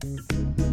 thank you.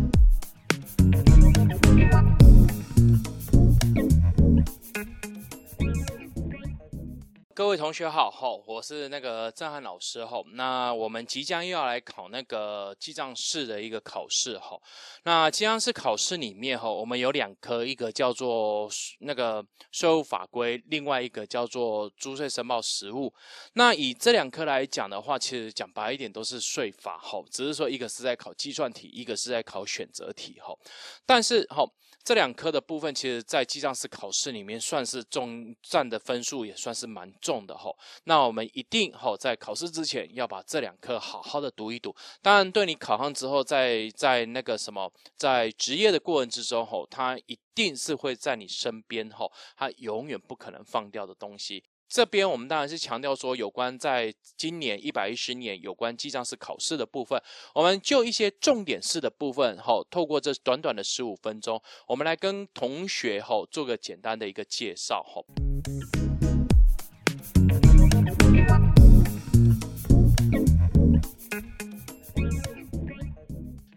各位同学好，吼，我是那个郑汉老师，吼，那我们即将又要来考那个记账式的一个考试，吼，那记账式考试里面，吼，我们有两科，一个叫做那个税务法规，另外一个叫做租税申报实务。那以这两科来讲的话，其实讲白一点都是税法，吼，只是说一个是在考计算题，一个是在考选择题，吼，但是，吼。这两科的部分，其实在记账师考试里面算是重占的分数，也算是蛮重的吼。那我们一定吼在考试之前要把这两科好好的读一读。当然，对你考上之后，在在那个什么，在职业的过程之中吼，它一定是会在你身边吼，它永远不可能放掉的东西。这边我们当然是强调说，有关在今年一百一十年有关记账式考试的部分，我们就一些重点式的部分，吼，透过这短短的十五分钟，我们来跟同学吼做个简单的一个介绍，吼。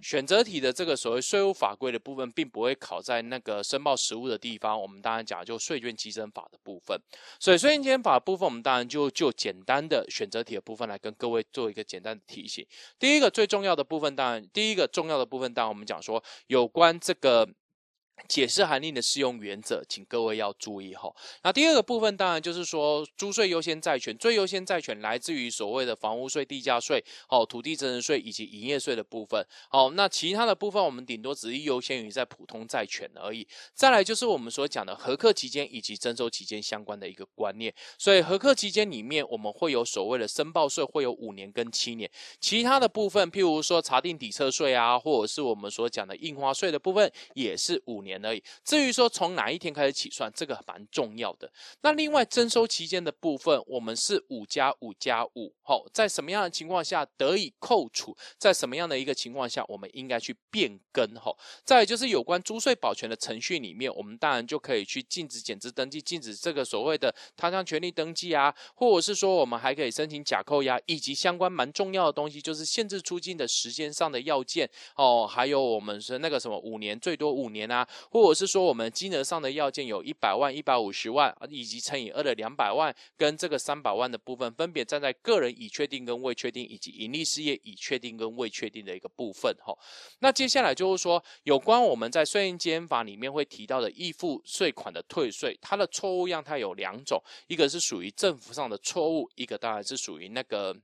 选择题的这个所谓税务法规的部分，并不会考在那个申报实务的地方。我们当然讲就税券稽征法的部分。所以税捐稽征法部分，我们当然就就简单的选择题的部分来跟各位做一个简单的提醒。第一个最重要的部分，当然第一个重要的部分，当然我们讲说有关这个。解释函令的适用原则，请各位要注意哈。那第二个部分，当然就是说，租税优先债权，最优先债权来自于所谓的房屋税、地价税、哦土地增值税以及营业税的部分。好，那其他的部分，我们顶多只是优先于在普通债权而已。再来就是我们所讲的合课期间以及征收期间相关的一个观念。所以合课期间里面，我们会有所谓的申报税，会有五年跟七年。其他的部分，譬如说查定抵册税啊，或者是我们所讲的印花税的部分，也是五年。年而已。至于说从哪一天开始起算，这个蛮重要的。那另外征收期间的部分，我们是五加五加五，好，在什么样的情况下得以扣除？在什么样的一个情况下，我们应该去变更？哈，再就是有关租税保全的程序里面，我们当然就可以去禁止减资登记，禁止这个所谓的他项权利登记啊，或者是说我们还可以申请假扣押，以及相关蛮重要的东西，就是限制出境的时间上的要件哦，还有我们是那个什么五年最多五年啊。或者是说，我们金额上的要件有一百万、一百五十万，以及乘以二的两百万，跟这个三百万的部分，分别站在个人已确定跟未确定，以及盈利事业已确定跟未确定的一个部分。哈，那接下来就是说，有关我们在税金监法里面会提到的预付税款的退税，它的错误样态有两种，一个是属于政府上的错误，一个当然是属于那个。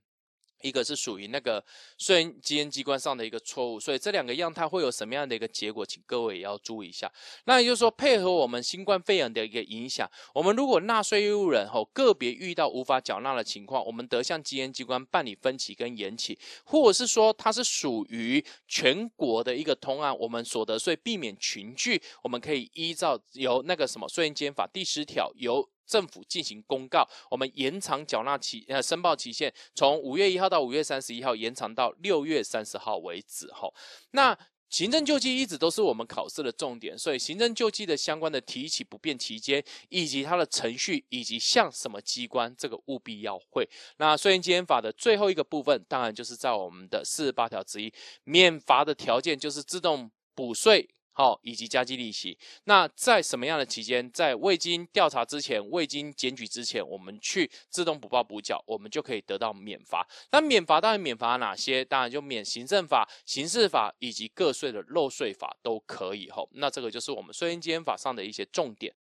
一个是属于那个税基验机关上的一个错误，所以这两个样态会有什么样的一个结果，请各位也要注意一下。那也就是说，配合我们新冠肺炎的一个影响，我们如果纳税义务人吼个别遇到无法缴纳的情况，我们得向基验机关办理分期跟延期，或者是说它是属于全国的一个通案，我们所得税避免群聚，我们可以依照由那个什么税监法第十条由。政府进行公告，我们延长缴纳期呃申报期限，从五月一号到五月三十一号，延长到六月三十号为止。吼，那行政救济一直都是我们考试的重点，所以行政救济的相关的提起不便期间，以及它的程序，以及向什么机关，这个务必要会。那税金法的最后一个部分，当然就是在我们的四十八条之一，免罚的条件就是自动补税。好，以及加计利息。那在什么样的期间，在未经调查之前、未经检举之前，我们去自动补报补缴，我们就可以得到免罚。那免罚当然免罚哪些？当然就免行政法、刑事法以及个税的漏税法都可以。吼，那这个就是我们税金监法上的一些重点。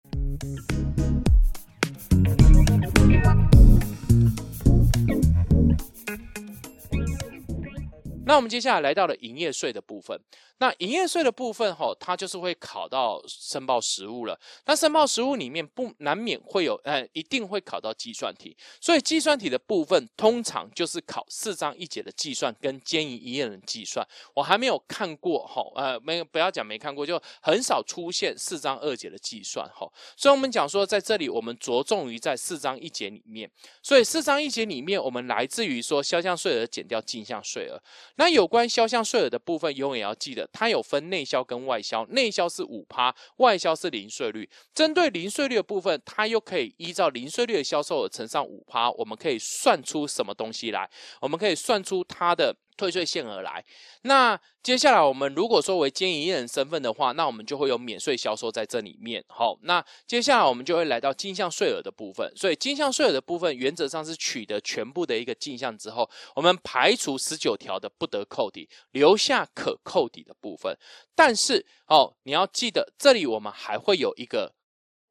那我们接下来来到了营业税的部分。那营业税的部分，哈，它就是会考到申报实务了。那申报实务里面不难免会有，呃，一定会考到计算题。所以计算题的部分，通常就是考四章一节的计算跟兼营营业人计算。我还没有看过，哈，呃，没不要讲没看过，就很少出现四章二节的计算，哈。所以我们讲说，在这里我们着重于在四章一节里面。所以四章一节里面，我们来自于说销项税额减掉进项税额。那有关销项税额的部分，永远要记得。它有分内销跟外销，内销是五趴，外销是零税率。针对零税率的部分，它又可以依照零税率的销售额乘上五趴，我们可以算出什么东西来？我们可以算出它的退税限额来，那接下来我们如果说为兼营业人身份的话，那我们就会有免税销售在这里面。好，那接下来我们就会来到进项税额的部分。所以进项税额的部分原则上是取得全部的一个进项之后，我们排除十九条的不得扣抵，留下可扣抵的部分。但是哦，你要记得这里我们还会有一个。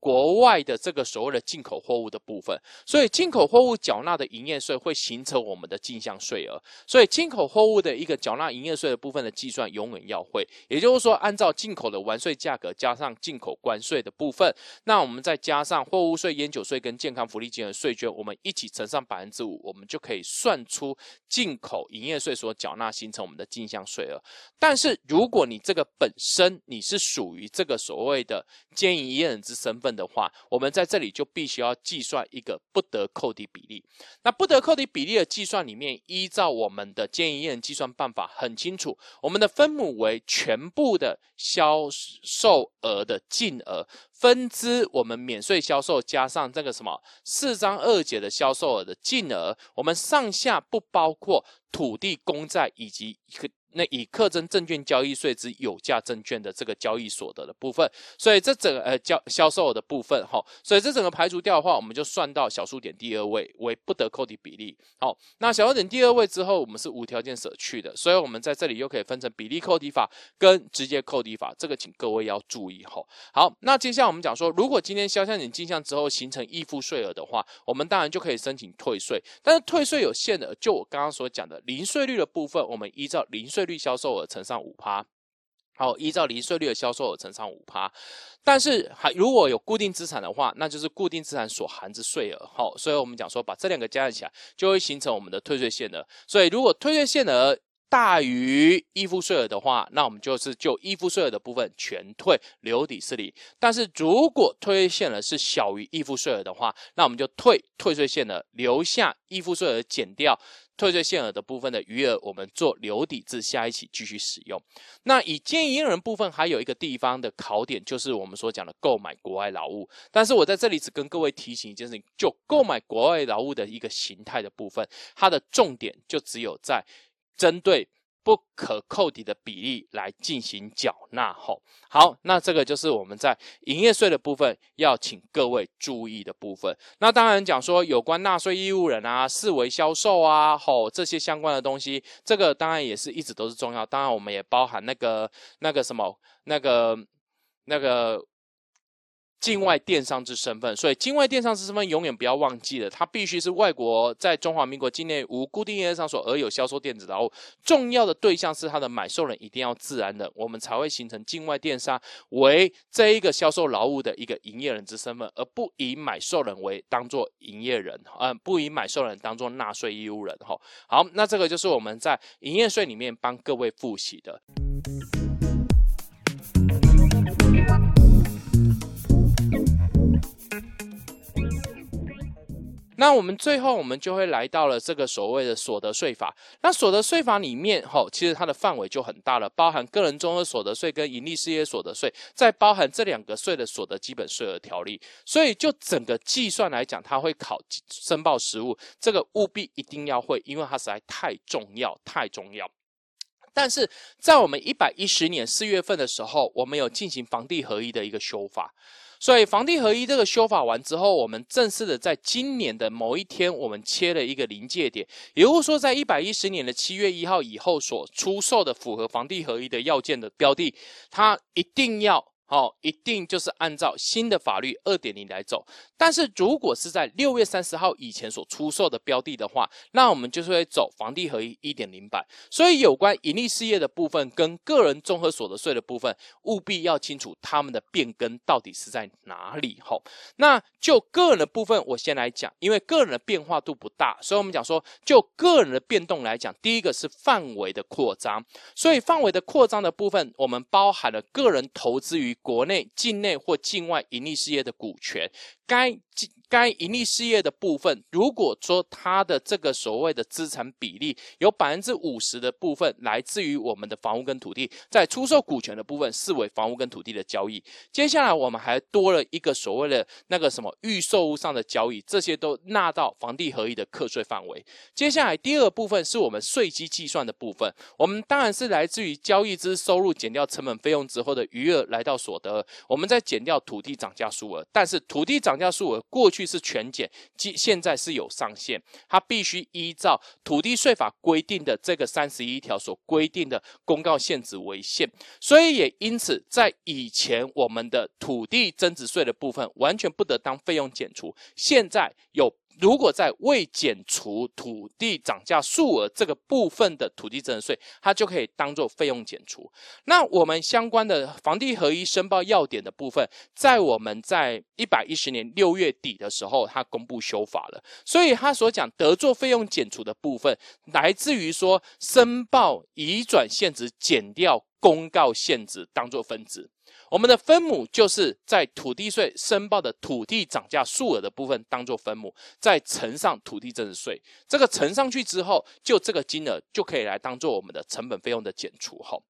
国外的这个所谓的进口货物的部分，所以进口货物缴纳的营业税会形成我们的进项税额，所以进口货物的一个缴纳营业税的部分的计算永远要会，也就是说，按照进口的完税价格加上进口关税的部分，那我们再加上货物税、烟酒税跟健康福利金的税捐，我们一起乘上百分之五，我们就可以算出进口营业税所缴纳形成我们的进项税额。但是如果你这个本身你是属于这个所谓的兼营业人之身份，的话，我们在这里就必须要计算一个不得扣抵比例。那不得扣抵比例的计算里面，依照我们的建议人计算办法很清楚，我们的分母为全部的销售额的净额分之我们免税销售加上这个什么四张二解的销售额的净额，我们上下不包括土地公债以及一个。那以课征证券交易税之有价证券的这个交易所得的部分，所以这整个呃交销售额的部分哈，所以这整个排除掉的话，我们就算到小数点第二位为不得扣抵比例。好，那小数点第二位之后，我们是无条件舍去的，所以我们在这里又可以分成比例扣抵法跟直接扣抵法，这个请各位要注意哈。好，那接下来我们讲说，如果今天销项点进项之后形成预付税额的话，我们当然就可以申请退税，但是退税有限的，就我刚刚所讲的零税率的部分，我们依照零税。税率销售额乘上五趴，好，依照零税率的销售额乘上五趴，但是还如果有固定资产的话，那就是固定资产所含之税额，好，所以我们讲说把这两个加起来，就会形成我们的退税限额。所以如果退税限额大于依附税额的话，那我们就是就依附税额的部分全退，留抵是零。但是如果退税限额是小于依附税额的话，那我们就退退税限额，留下依附税额减掉。退税限额的部分的余额，我们做留底至下一期继续使用。那以建议人部分还有一个地方的考点，就是我们所讲的购买国外劳务。但是我在这里只跟各位提醒一件事情，就购买国外劳务的一个形态的部分，它的重点就只有在针对。不可扣抵的比例来进行缴纳吼，好，那这个就是我们在营业税的部分要请各位注意的部分。那当然讲说有关纳税义务人啊、视为销售啊、吼这些相关的东西，这个当然也是一直都是重要。当然我们也包含那个那个什么那个那个。境外电商之身份，所以境外电商之身份永远不要忘记了，它必须是外国在中华民国境内无固定营业场所而有销售电子劳务。重要的对象是它的买受人一定要自然人，我们才会形成境外电商为这一个销售劳务的一个营业人之身份，而不以买受人为当做营业人，嗯，不以买受人当做纳税义务人。哈，好，那这个就是我们在营业税里面帮各位复习的。那我们最后，我们就会来到了这个所谓的所得税法。那所得税法里面，吼，其实它的范围就很大了，包含个人综合所得税跟盈利事业所得税，再包含这两个税的所得基本税额条例。所以就整个计算来讲，它会考申报实务，这个务必一定要会，因为它实在太重要，太重要。但是在我们一百一十年四月份的时候，我们有进行房地合一的一个修法。所以房地合一这个修法完之后，我们正式的在今年的某一天，我们切了一个临界点，也就是说，在一百一十年的七月一号以后所出售的符合房地合一的要件的标的，它一定要。好，一定就是按照新的法律二点零来走。但是如果是在六月三十号以前所出售的标的的话，那我们就是会走房地合一一点零版。所以有关盈利事业的部分跟个人综合所得税的部分，务必要清楚他们的变更到底是在哪里。吼，那就个人的部分，我先来讲，因为个人的变化度不大，所以我们讲说，就个人的变动来讲，第一个是范围的扩张。所以范围的扩张的部分，我们包含了个人投资于。国内、境内或境外盈利事业的股权，该该盈利事业的部分，如果说它的这个所谓的资产比例有百分之五十的部分来自于我们的房屋跟土地，在出售股权的部分视为房屋跟土地的交易。接下来我们还多了一个所谓的那个什么预售屋上的交易，这些都纳到房地合一的课税范围。接下来第二部分是我们税基计算的部分，我们当然是来自于交易之收入减掉成本费用之后的余额来到所得，我们再减掉土地涨价数额。但是土地涨价数额过去是全减，即现在是有上限，它必须依照土地税法规定的这个三十一条所规定的公告限制为限。所以也因此，在以前我们的土地增值税的部分完全不得当费用减除，现在有。如果在未减除土地涨价数额这个部分的土地增值税，它就可以当做费用减除。那我们相关的房地合一申报要点的部分，在我们在一百一十年六月底的时候，它公布修法了。所以他所讲得做费用减除的部分，来自于说申报移转现值减掉公告限值，当做分子。我们的分母就是在土地税申报的土地涨价数额的部分当做分母，再乘上土地增值税，这个乘上去之后，就这个金额就可以来当做我们的成本费用的减除后。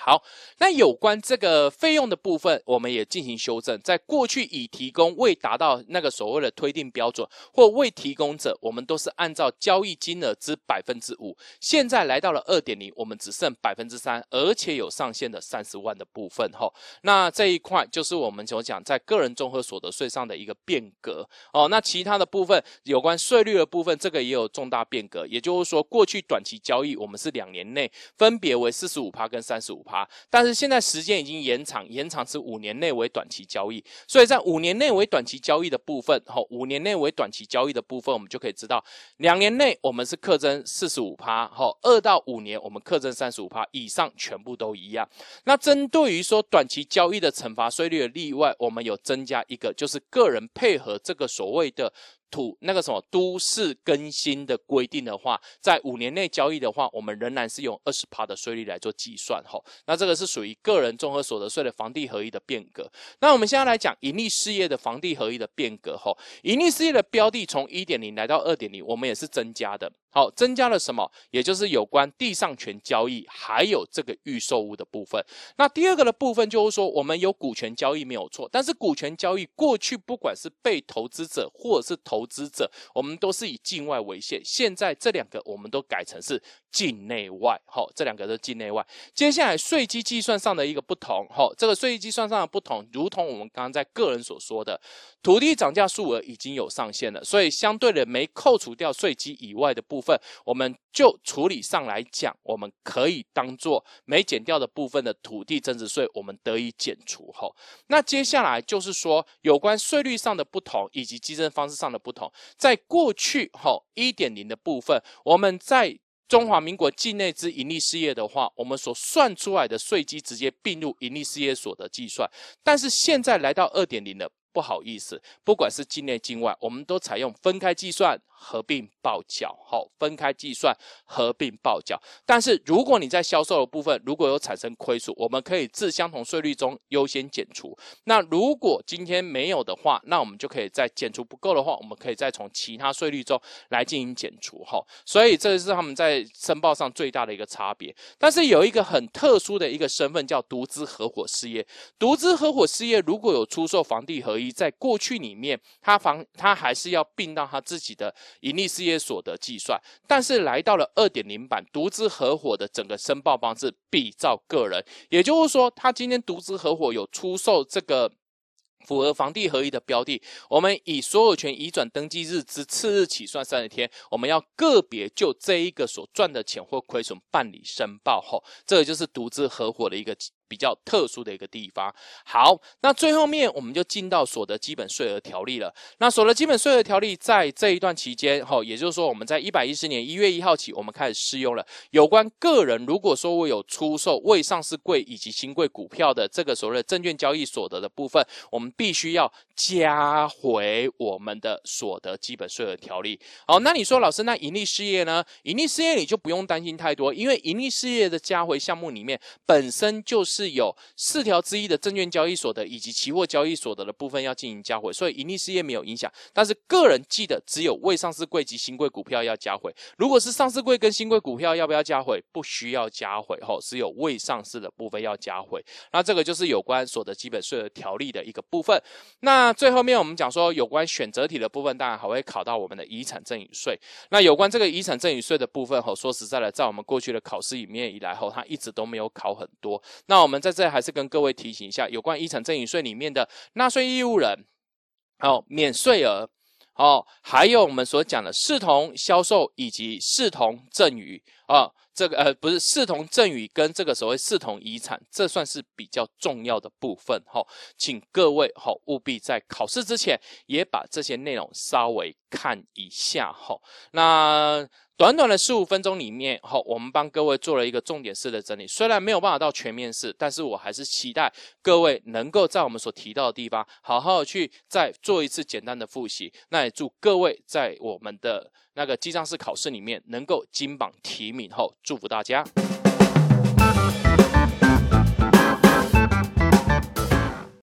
好，那有关这个费用的部分，我们也进行修正。在过去已提供未达到那个所谓的推定标准或未提供者，我们都是按照交易金额之百分之五。现在来到了二点零，我们只剩百分之三，而且有上限的三十万的部分。哈，那这一块就是我们所讲在个人综合所得税上的一个变革。哦，那其他的部分有关税率的部分，这个也有重大变革。也就是说，过去短期交易我们是两年内分别为四十五趴跟三十五。但是现在时间已经延长，延长是五年内为短期交易，所以在五年内为短期交易的部分，吼，五年内为短期交易的部分，我们就可以知道，两年内我们是课征四十五趴，吼，二到五年我们课征三十五趴以上，全部都一样。那针对于说短期交易的惩罚税率的例外，我们有增加一个，就是个人配合这个所谓的。土那个什么都市更新的规定的话，在五年内交易的话，我们仍然是用二十趴的税率来做计算哈。那这个是属于个人综合所得税的房地合一的变革。那我们现在来讲盈利事业的房地合一的变革哈。盈利事业的标的从一点零来到二点零，我们也是增加的。好，增加了什么？也就是有关地上权交易，还有这个预售物的部分。那第二个的部分就是说，我们有股权交易没有错，但是股权交易过去不管是被投资者或者是投资者，我们都是以境外为限。现在这两个我们都改成是境内外。好，这两个都境内外。接下来税基计算上的一个不同。好，这个税基计算上的不同，如同我们刚刚在个人所说的，土地涨价数额已经有上限了，所以相对的没扣除掉税基以外的部。部分，我们就处理上来讲，我们可以当做没减掉的部分的土地增值税，我们得以减除后。那接下来就是说，有关税率上的不同以及计征方式上的不同，在过去哈一点零的部分，我们在中华民国境内之盈利事业的话，我们所算出来的税基直接并入盈利事业所得计算，但是现在来到二点零的。不好意思，不管是境内境外，我们都采用分开计算、合并报缴。好，分开计算、合并报缴。但是如果你在销售的部分如果有产生亏损，我们可以自相同税率中优先减除。那如果今天没有的话，那我们就可以在减除不够的话，我们可以再从其他税率中来进行减除。哈，所以这是他们在申报上最大的一个差别。但是有一个很特殊的一个身份叫独资合伙事业。独资合伙事业如果有出售房地合在过去里面，他房他还是要并到他自己的盈利事业所得计算，但是来到了二点零版独资合伙的整个申报方式比照个人，也就是说，他今天独资合伙有出售这个符合房地合一的标的，我们以所有权移转登记日之次日起算三十天，我们要个别就这一个所赚的钱或亏损办理申报后，这个就是独资合伙的一个。比较特殊的一个地方。好，那最后面我们就进到所得基本税额条例了。那所得基本税额条例在这一段期间，哈，也就是说我们在一百一十年一月一号起，我们开始适用了。有关个人如果说我有出售未上市柜以及新贵股票的这个所谓的证券交易所得的部分，我们必须要加回我们的所得基本税额条例。好，那你说老师，那盈利事业呢？盈利事业你就不用担心太多，因为盈利事业的加回项目里面本身就是。是有四条之一的证券交易所的以及期货交易所的的部分要进行加回，所以盈利事业没有影响。但是个人记得只有未上市柜及新贵股票要加回。如果是上市柜跟新贵股票要不要加回？不需要加回，吼，只有未上市的部分要加回。那这个就是有关所得基本税的条例的一个部分。那最后面我们讲说有关选择题的部分，当然还会考到我们的遗产赠与税。那有关这个遗产赠与税的部分，吼，说实在的，在我们过去的考试里面以来，后它一直都没有考很多。那我们在这还是跟各位提醒一下，有关遗产赠与税里面的纳税义务人，哦，免税额，哦，还有我们所讲的视同销售以及视同赠与啊。这个呃不是视同赠与跟这个所谓视同遗产，这算是比较重要的部分哈，请各位哈务必在考试之前也把这些内容稍微看一下哈。那短短的十五分钟里面哈，我们帮各位做了一个重点式的整理，虽然没有办法到全面式，但是我还是期待各位能够在我们所提到的地方好好去再做一次简单的复习。那也祝各位在我们的。那个记账式考试里面能够金榜题名后，祝福大家。